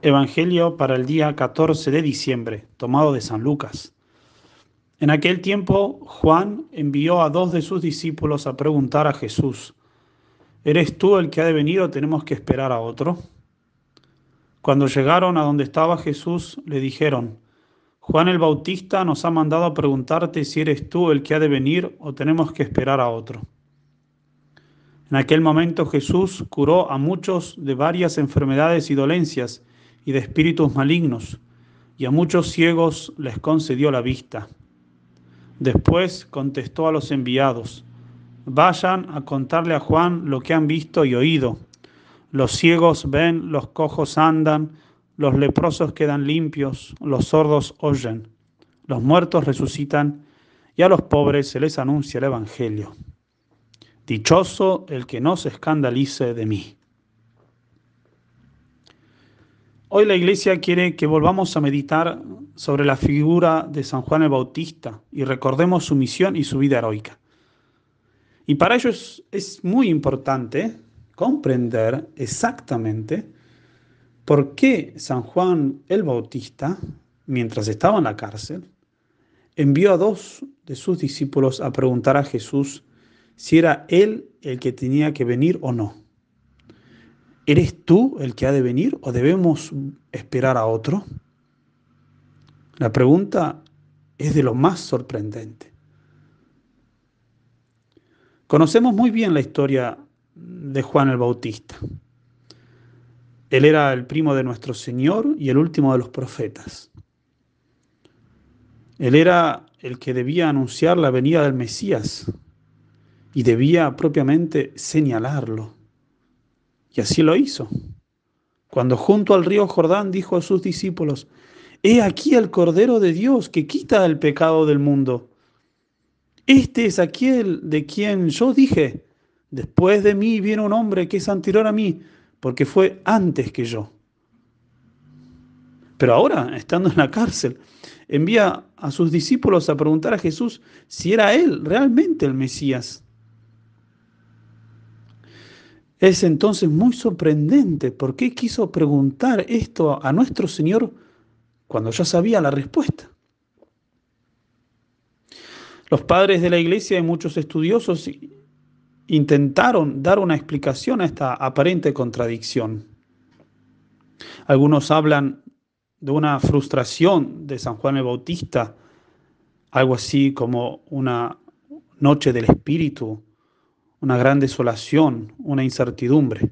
Evangelio para el día 14 de diciembre, tomado de San Lucas. En aquel tiempo Juan envió a dos de sus discípulos a preguntar a Jesús, ¿eres tú el que ha de venir o tenemos que esperar a otro? Cuando llegaron a donde estaba Jesús, le dijeron, Juan el Bautista nos ha mandado a preguntarte si eres tú el que ha de venir o tenemos que esperar a otro. En aquel momento Jesús curó a muchos de varias enfermedades y dolencias, y de espíritus malignos, y a muchos ciegos les concedió la vista. Después contestó a los enviados, vayan a contarle a Juan lo que han visto y oído. Los ciegos ven, los cojos andan, los leprosos quedan limpios, los sordos oyen, los muertos resucitan, y a los pobres se les anuncia el Evangelio. Dichoso el que no se escandalice de mí. Hoy la iglesia quiere que volvamos a meditar sobre la figura de San Juan el Bautista y recordemos su misión y su vida heroica. Y para ello es, muy importante comprender exactamente por qué San Juan el Bautista, mientras estaba en la cárcel, envió a dos de sus discípulos a preguntar a Jesús si era él el que tenía que venir o no. ¿Eres tú el que ha de venir o debemos esperar a otro? La pregunta es de lo más sorprendente. Conocemos muy bien la historia de Juan el Bautista. Él era el primo de nuestro Señor y el último de los profetas. Él era el que debía anunciar la venida del Mesías y debía propiamente señalarlo. Y así lo hizo. Cuando junto al río Jordán dijo a sus discípulos, He aquí el Cordero de Dios que quita el pecado del mundo. Este es aquel de quien yo dije, después de mí viene un hombre que es anterior a mí, porque fue antes que yo. Pero ahora, estando en la cárcel, envía a sus discípulos a preguntar a Jesús si era él realmente el Mesías. Es entonces muy sorprendente por qué quiso preguntar esto a nuestro Señor cuando ya sabía la respuesta. Los padres de la iglesia y muchos estudiosos intentaron dar una explicación a esta aparente contradicción. Algunos hablan de una frustración de San Juan el Bautista, algo así como una noche del espíritu una gran desolación, una incertidumbre.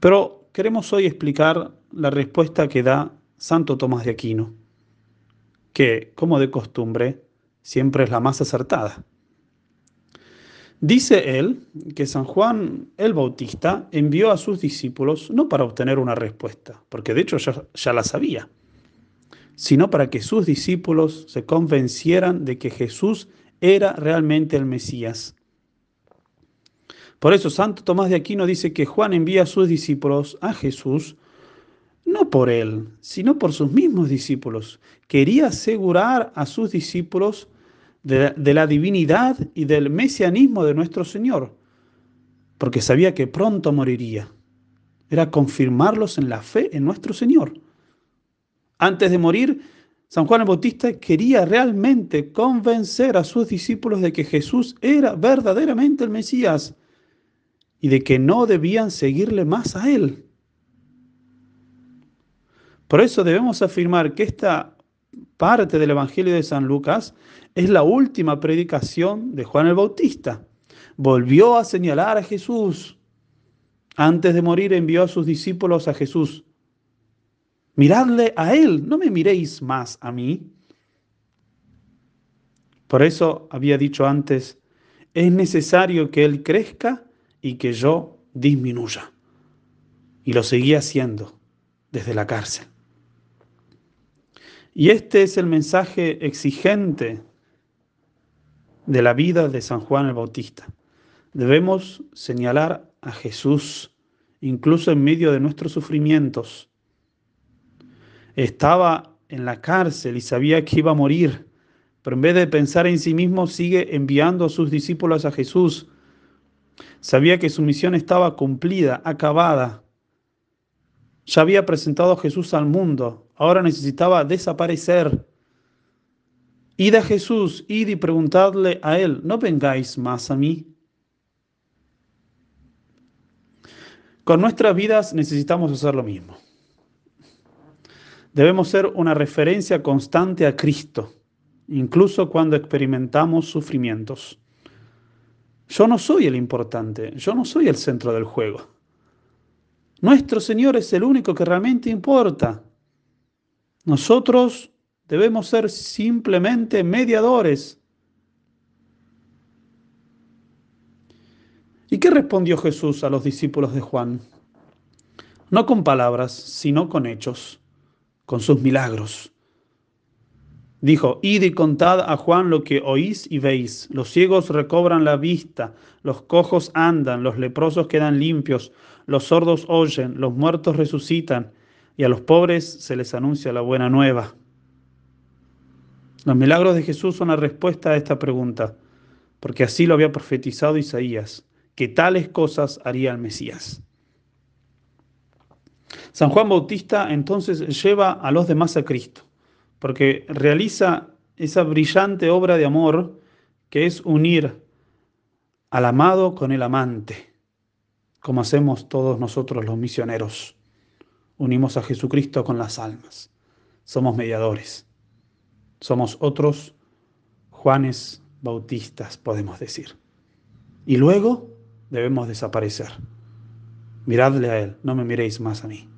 Pero queremos hoy explicar la respuesta que da Santo Tomás de Aquino, que, como de costumbre, siempre es la más acertada. Dice él que San Juan el Bautista envió a sus discípulos no para obtener una respuesta, porque de hecho ya, la sabía, sino para que sus discípulos se convencieran de que Jesús era realmente el Mesías por eso Santo Tomás de Aquino dice que Juan envía a sus discípulos a Jesús no por él, sino por sus mismos discípulos. Quería asegurar a sus discípulos de, la divinidad y del mesianismo de nuestro Señor, porque sabía que pronto moriría. Era confirmarlos en la fe en nuestro Señor. Antes de morir, San Juan el Bautista quería realmente convencer a sus discípulos de que Jesús era verdaderamente el Mesías y de que no debían seguirle más a él. Por eso debemos afirmar que esta parte del Evangelio de San Lucas es la última predicación de Juan el Bautista. Volvió a señalar a Jesús. Antes de morir envió a sus discípulos a Jesús. Miradle a Él, no me miréis más a mí. Por eso había dicho antes, es necesario que Él crezca y que yo disminuya. Y lo seguía haciendo desde la cárcel. Y este es el mensaje exigente de la vida de San Juan el Bautista. Debemos señalar a Jesús, incluso en medio de nuestros sufrimientos. Estaba en la cárcel y sabía que iba a morir, pero en vez de pensar en sí mismo, sigue enviando a sus discípulos a Jesús Sabía que su misión estaba cumplida, acabada. Ya había presentado a Jesús al mundo, ahora necesitaba desaparecer. Id a Jesús, id y preguntadle a Él, ¿no vengáis más a mí? Con nuestras vidas necesitamos hacer lo mismo. Debemos ser una referencia constante a Cristo, incluso cuando experimentamos sufrimientos. Yo no soy el importante, yo no soy el centro del juego. Nuestro Señor es el único que realmente importa. Nosotros debemos ser simplemente mediadores. ¿Y qué respondió Jesús a los discípulos de Juan? No con palabras, sino con hechos, con sus milagros. Dijo, id y contad a Juan lo que oís y veis. Los ciegos recobran la vista, los cojos andan, los leprosos quedan limpios, los sordos oyen, los muertos resucitan, y a los pobres se les anuncia la buena nueva. Los milagros de Jesús son la respuesta a esta pregunta, porque así lo había profetizado Isaías, que tales cosas haría el Mesías. San Juan Bautista entonces lleva a los demás a Cristo, porque realiza esa brillante obra de amor que es unir al amado con el amante, como hacemos todos nosotros los misioneros. Unimos a Jesucristo con las almas. Somos mediadores. Somos otros Juanes Bautistas, podemos decir. Y luego debemos desaparecer. Miradle a Él, no me miréis más a mí.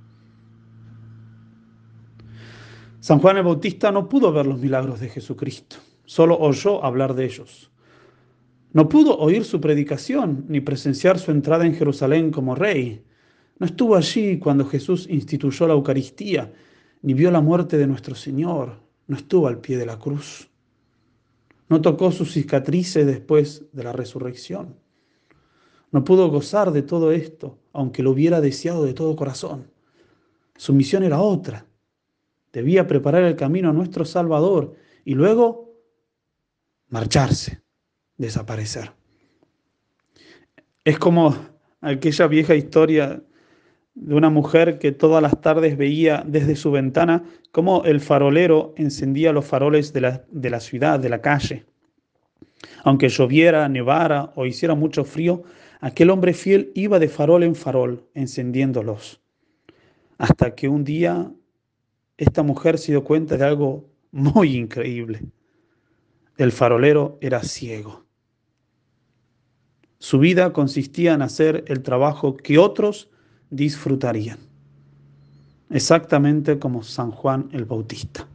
San Juan el Bautista no pudo ver los milagros de Jesucristo, solo oyó hablar de ellos. No pudo oír su predicación ni presenciar su entrada en Jerusalén como rey. No estuvo allí cuando Jesús instituyó la Eucaristía, ni vio la muerte de nuestro Señor, no estuvo al pie de la cruz. No tocó sus cicatrices después de la resurrección. No pudo gozar de todo esto, aunque lo hubiera deseado de todo corazón. Su misión era otra. Debía preparar el camino a nuestro Salvador y luego marcharse, desaparecer. Es como aquella vieja historia de una mujer que todas las tardes veía desde su ventana cómo el farolero encendía los faroles de la, de la ciudad, de la calle. Aunque lloviera, nevara o hiciera mucho frío, aquel hombre fiel iba de farol en farol encendiéndolos. Hasta que un día esta mujer se dio cuenta de algo muy increíble. El farolero era ciego. Su vida consistía en hacer el trabajo que otros disfrutarían. Exactamente como San Juan el Bautista.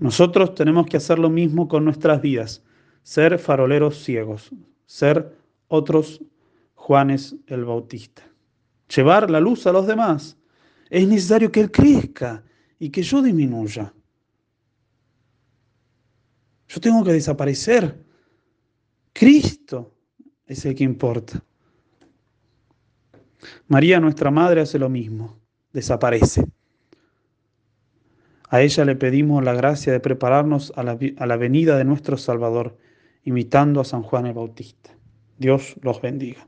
Nosotros tenemos que hacer lo mismo con nuestras vidas, ser faroleros ciegos, ser otros Juanes el Bautista. Llevar la luz a los demás. Es necesario que Él crezca y que yo disminuya. Yo tengo que desaparecer. Cristo es el que importa. María, nuestra Madre, hace lo mismo, desaparece. A ella le pedimos la gracia de prepararnos a la, a la venida de nuestro Salvador, imitando a San Juan el Bautista. Dios los bendiga.